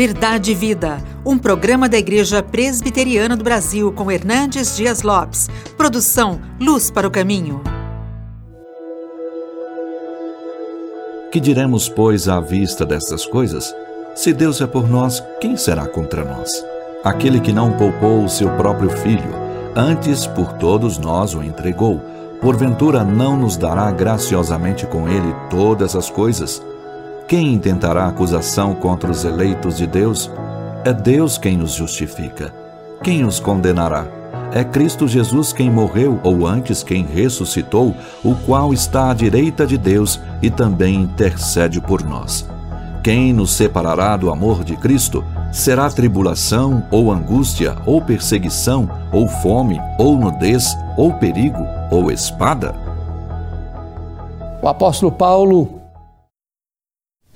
Verdade e Vida, um programa da Igreja Presbiteriana do Brasil com Hernandes Dias Lopes. Produção Luz para o Caminho. Que diremos, pois, à vista destas coisas? Se Deus é por nós, quem será contra nós? Aquele que não poupou o seu próprio filho, antes por todos nós o entregou, porventura não nos dará graciosamente com ele todas as coisas? Quem intentará acusação contra os eleitos de Deus? É Deus quem nos justifica. Quem os condenará? É Cristo Jesus quem morreu, ou antes quem ressuscitou, o qual está à direita de Deus e também intercede por nós. Quem nos separará do amor de Cristo? Será tribulação, ou angústia, ou perseguição, ou fome, ou nudez, ou perigo, ou espada? O apóstolo Paulo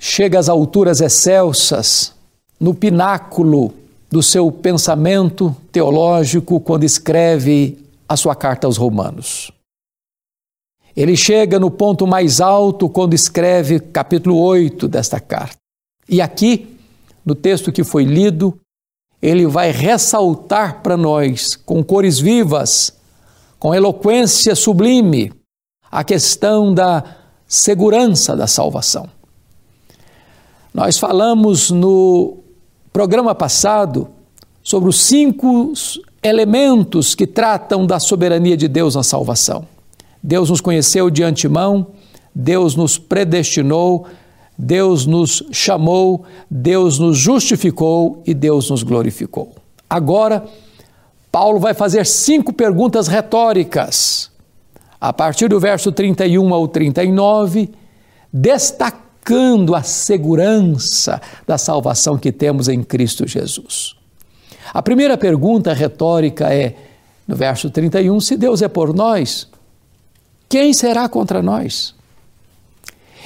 chega às alturas excelsas, no pináculo do seu pensamento teológico, quando escreve a sua carta aos Romanos. Ele chega no ponto mais alto quando escreve capítulo 8 desta carta. E aqui, no texto que foi lido, ele vai ressaltar para nós, com cores vivas, com eloquência sublime, a questão da segurança da salvação. Nós falamos no programa passado sobre os cinco elementos que tratam da soberania de Deus na salvação. Deus nos conheceu de antemão, Deus nos predestinou, Deus nos chamou, Deus nos justificou e Deus nos glorificou. Agora, Paulo vai fazer cinco perguntas retóricas, a partir do verso 31 ao 39, destacando buscando a segurança da salvação que temos em Cristo Jesus. A primeira pergunta retórica é, no verso 31, se Deus é por nós, quem será contra nós?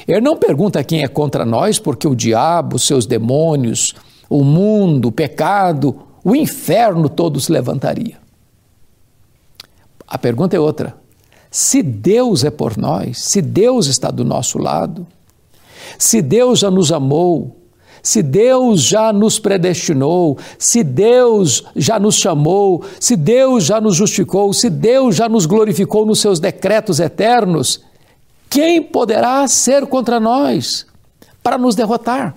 Ele não pergunta quem é contra nós, porque o diabo, seus demônios, o mundo, o pecado, o inferno todos levantaria. A pergunta é outra. Se Deus é por nós, se Deus está do nosso lado, se Deus já nos amou, se Deus já nos predestinou, se Deus já nos chamou, se Deus já nos justificou, se Deus já nos glorificou nos seus decretos eternos, quem poderá ser contra nós para nos derrotar?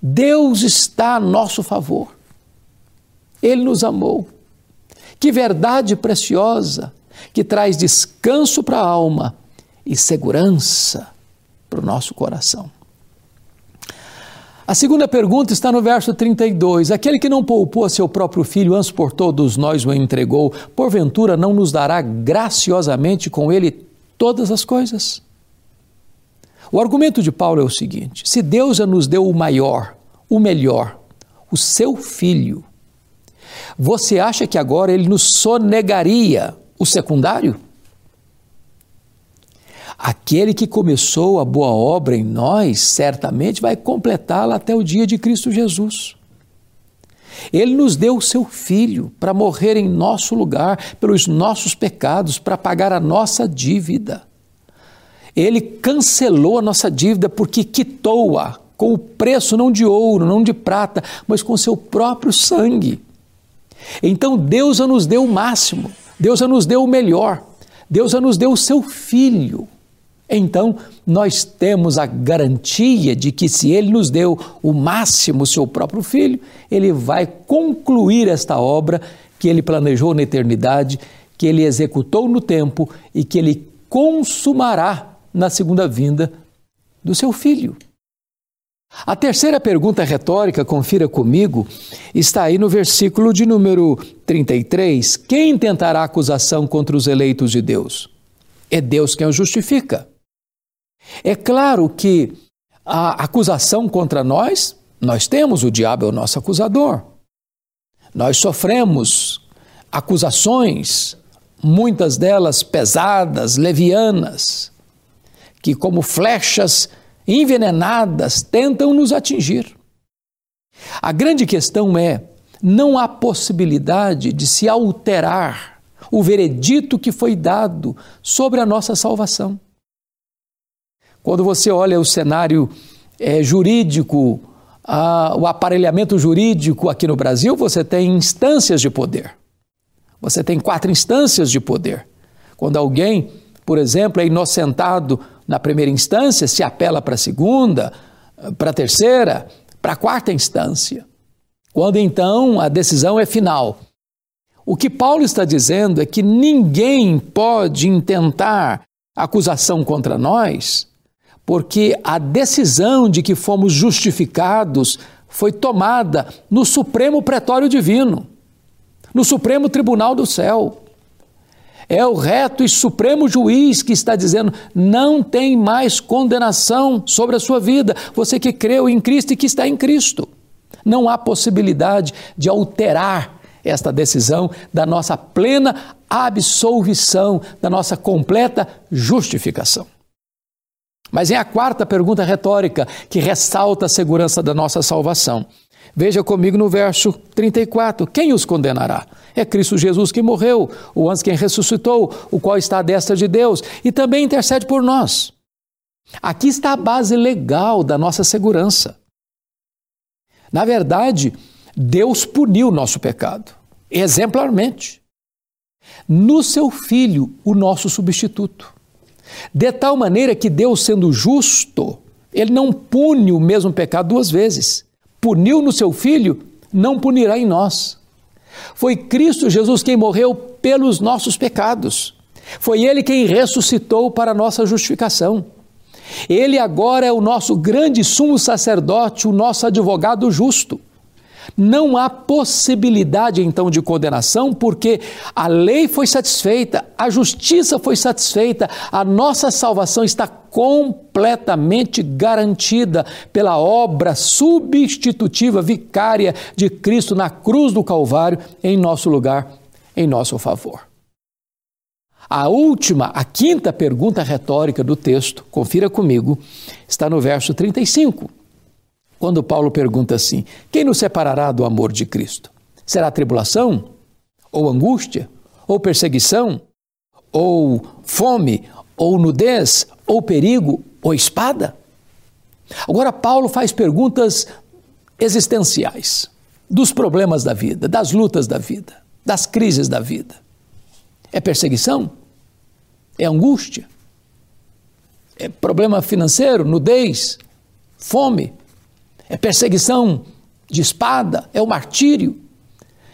Deus está a nosso favor. Ele nos amou. Que verdade preciosa que traz descanso para a alma e segurança para o nosso coração. A segunda pergunta está no verso 32. Aquele que não poupou a seu próprio filho, antes por todos nós o entregou, porventura não nos dará graciosamente com ele todas as coisas? O argumento de Paulo é o seguinte: se Deus já nos deu o maior, o melhor, o seu filho, você acha que agora ele nos sonegaria o secundário? Aquele que começou a boa obra em nós, certamente vai completá-la até o dia de Cristo Jesus. Ele nos deu o seu Filho para morrer em nosso lugar, pelos nossos pecados, para pagar a nossa dívida. Ele cancelou a nossa dívida porque quitou-a com o preço não de ouro, não de prata, mas com seu próprio sangue. Então Deus já nos deu o máximo, Deus já nos deu o melhor, Deus já nos deu o seu Filho então nós temos a garantia de que se Ele nos deu o máximo, o seu próprio Filho, Ele vai concluir esta obra que Ele planejou na eternidade, que Ele executou no tempo e que Ele consumará na segunda vinda do seu Filho. A terceira pergunta retórica, confira comigo, está aí no versículo de número 33. Quem tentará acusação contra os eleitos de Deus? É Deus quem os justifica. É claro que a acusação contra nós, nós temos, o diabo é o nosso acusador. Nós sofremos acusações, muitas delas pesadas, levianas, que, como flechas envenenadas, tentam nos atingir. A grande questão é: não há possibilidade de se alterar o veredito que foi dado sobre a nossa salvação. Quando você olha o cenário é, jurídico ah, o aparelhamento jurídico aqui no Brasil, você tem instâncias de poder. Você tem quatro instâncias de poder. Quando alguém, por exemplo, é inocentado na primeira instância, se apela para a segunda, para a terceira, para a quarta instância. Quando então a decisão é final. O que Paulo está dizendo é que ninguém pode intentar acusação contra nós, porque a decisão de que fomos justificados foi tomada no Supremo Pretório Divino, no Supremo Tribunal do Céu. É o reto e supremo juiz que está dizendo: não tem mais condenação sobre a sua vida, você que creu em Cristo e que está em Cristo. Não há possibilidade de alterar esta decisão da nossa plena absolvição, da nossa completa justificação. Mas é a quarta pergunta retórica que ressalta a segurança da nossa salvação. Veja comigo no verso 34: Quem os condenará? É Cristo Jesus que morreu, o antes quem ressuscitou, o qual está à destra de Deus e também intercede por nós. Aqui está a base legal da nossa segurança. Na verdade, Deus puniu o nosso pecado, exemplarmente, no seu Filho, o nosso substituto. De tal maneira que Deus, sendo justo, ele não pune o mesmo pecado duas vezes puniu no seu filho, não punirá em nós. Foi Cristo Jesus quem morreu pelos nossos pecados. Foi Ele quem ressuscitou para nossa justificação. Ele agora é o nosso grande sumo sacerdote, o nosso advogado justo. Não há possibilidade então de condenação, porque a lei foi satisfeita, a justiça foi satisfeita, a nossa salvação está completamente garantida pela obra substitutiva, vicária de Cristo na cruz do Calvário, em nosso lugar, em nosso favor. A última, a quinta pergunta retórica do texto, confira comigo, está no verso 35 quando Paulo pergunta assim: Quem nos separará do amor de Cristo? Será tribulação? Ou angústia? Ou perseguição? Ou fome? Ou nudez? Ou perigo? Ou espada? Agora, Paulo faz perguntas existenciais dos problemas da vida, das lutas da vida, das crises da vida. É perseguição? É angústia? É problema financeiro? Nudez? Fome? É perseguição de espada, é o martírio.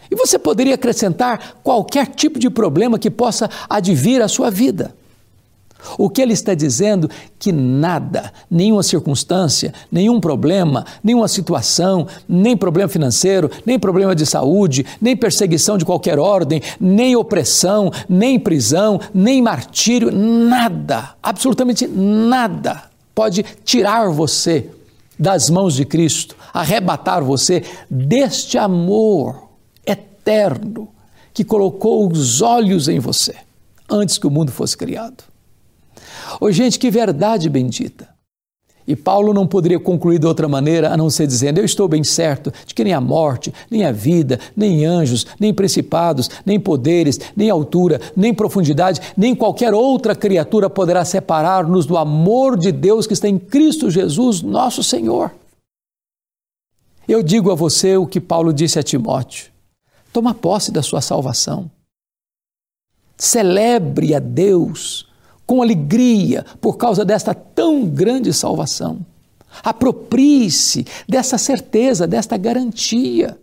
E você poderia acrescentar qualquer tipo de problema que possa advir à sua vida. O que ele está dizendo que nada, nenhuma circunstância, nenhum problema, nenhuma situação, nem problema financeiro, nem problema de saúde, nem perseguição de qualquer ordem, nem opressão, nem prisão, nem martírio, nada, absolutamente nada pode tirar você das mãos de Cristo, arrebatar você deste amor eterno que colocou os olhos em você antes que o mundo fosse criado. Ô, oh, gente, que verdade bendita! E Paulo não poderia concluir de outra maneira a não ser dizendo: Eu estou bem certo de que nem a morte, nem a vida, nem anjos, nem principados, nem poderes, nem altura, nem profundidade, nem qualquer outra criatura poderá separar-nos do amor de Deus que está em Cristo Jesus, nosso Senhor. Eu digo a você o que Paulo disse a Timóteo: toma posse da sua salvação. Celebre a Deus com alegria por causa desta tão grande salvação. Aproprie-se dessa certeza, desta garantia.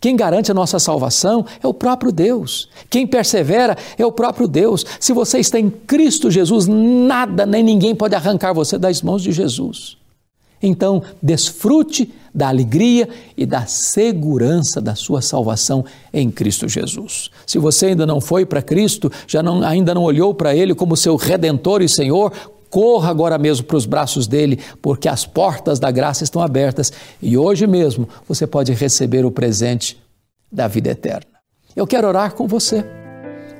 Quem garante a nossa salvação é o próprio Deus. Quem persevera é o próprio Deus. Se você está em Cristo Jesus, nada nem ninguém pode arrancar você das mãos de Jesus. Então, desfrute da alegria e da segurança da sua salvação em Cristo Jesus. Se você ainda não foi para Cristo, já não, ainda não olhou para Ele como seu redentor e Senhor, corra agora mesmo para os braços dele, porque as portas da graça estão abertas e hoje mesmo você pode receber o presente da vida eterna. Eu quero orar com você,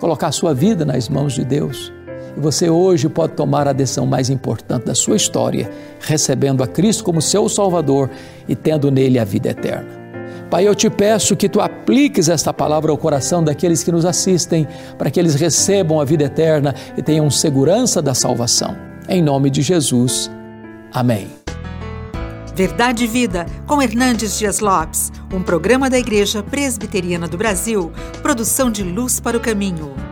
colocar a sua vida nas mãos de Deus e você hoje pode tomar a decisão mais importante da sua história, recebendo a Cristo como seu Salvador e tendo nele a vida eterna. Pai, eu te peço que tu apliques esta palavra ao coração daqueles que nos assistem, para que eles recebam a vida eterna e tenham segurança da salvação. Em nome de Jesus. Amém. Verdade e Vida, com Hernandes Dias Lopes, um programa da Igreja Presbiteriana do Brasil, produção de Luz para o Caminho.